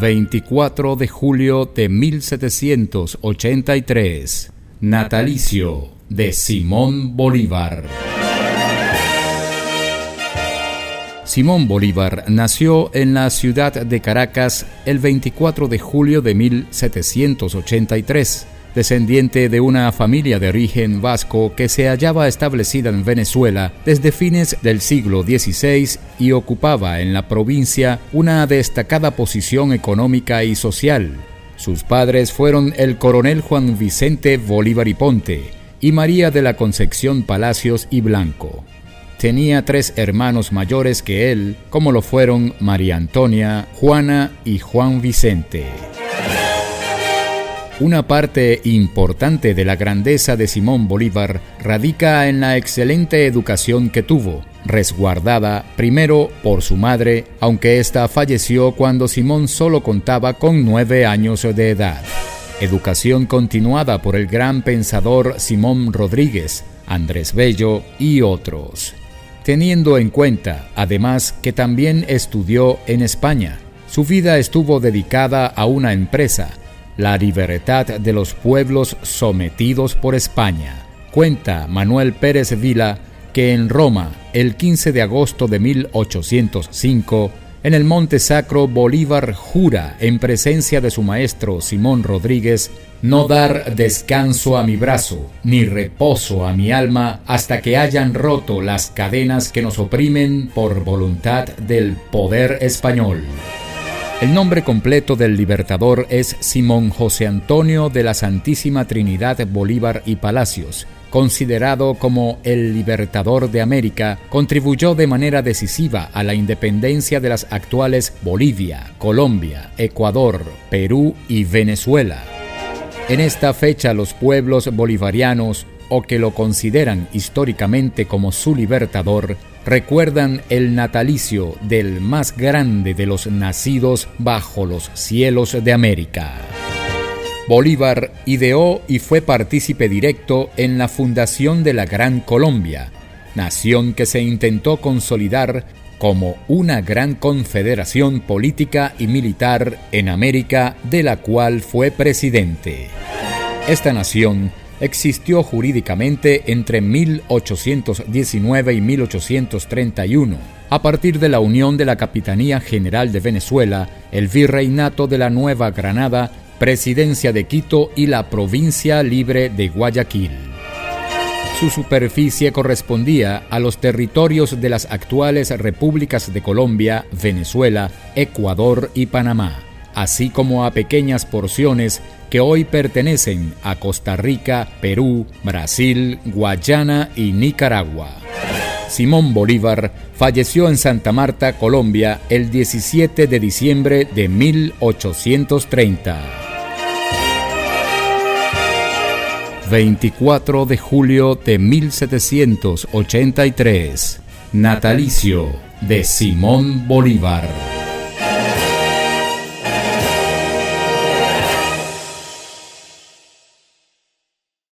24 de julio de 1783. Natalicio de Simón Bolívar. Simón Bolívar nació en la ciudad de Caracas el 24 de julio de 1783 descendiente de una familia de origen vasco que se hallaba establecida en Venezuela desde fines del siglo XVI y ocupaba en la provincia una destacada posición económica y social. Sus padres fueron el coronel Juan Vicente Bolívar y Ponte y María de la Concepción Palacios y Blanco. Tenía tres hermanos mayores que él, como lo fueron María Antonia, Juana y Juan Vicente. Una parte importante de la grandeza de Simón Bolívar radica en la excelente educación que tuvo, resguardada primero por su madre, aunque ésta falleció cuando Simón solo contaba con nueve años de edad. Educación continuada por el gran pensador Simón Rodríguez, Andrés Bello y otros. Teniendo en cuenta, además, que también estudió en España, su vida estuvo dedicada a una empresa, la libertad de los pueblos sometidos por España. Cuenta Manuel Pérez Vila que en Roma, el 15 de agosto de 1805, en el Monte Sacro Bolívar jura, en presencia de su maestro Simón Rodríguez, no dar descanso a mi brazo, ni reposo a mi alma, hasta que hayan roto las cadenas que nos oprimen por voluntad del poder español. El nombre completo del libertador es Simón José Antonio de la Santísima Trinidad Bolívar y Palacios. Considerado como el libertador de América, contribuyó de manera decisiva a la independencia de las actuales Bolivia, Colombia, Ecuador, Perú y Venezuela. En esta fecha los pueblos bolivarianos, o que lo consideran históricamente como su libertador, recuerdan el natalicio del más grande de los nacidos bajo los cielos de América. Bolívar ideó y fue partícipe directo en la fundación de la Gran Colombia, nación que se intentó consolidar como una gran confederación política y militar en América de la cual fue presidente. Esta nación existió jurídicamente entre 1819 y 1831, a partir de la unión de la Capitanía General de Venezuela, el Virreinato de la Nueva Granada, Presidencia de Quito y la Provincia Libre de Guayaquil. Su superficie correspondía a los territorios de las actuales repúblicas de Colombia, Venezuela, Ecuador y Panamá así como a pequeñas porciones que hoy pertenecen a Costa Rica, Perú, Brasil, Guayana y Nicaragua. Simón Bolívar falleció en Santa Marta, Colombia, el 17 de diciembre de 1830. 24 de julio de 1783. Natalicio de Simón Bolívar.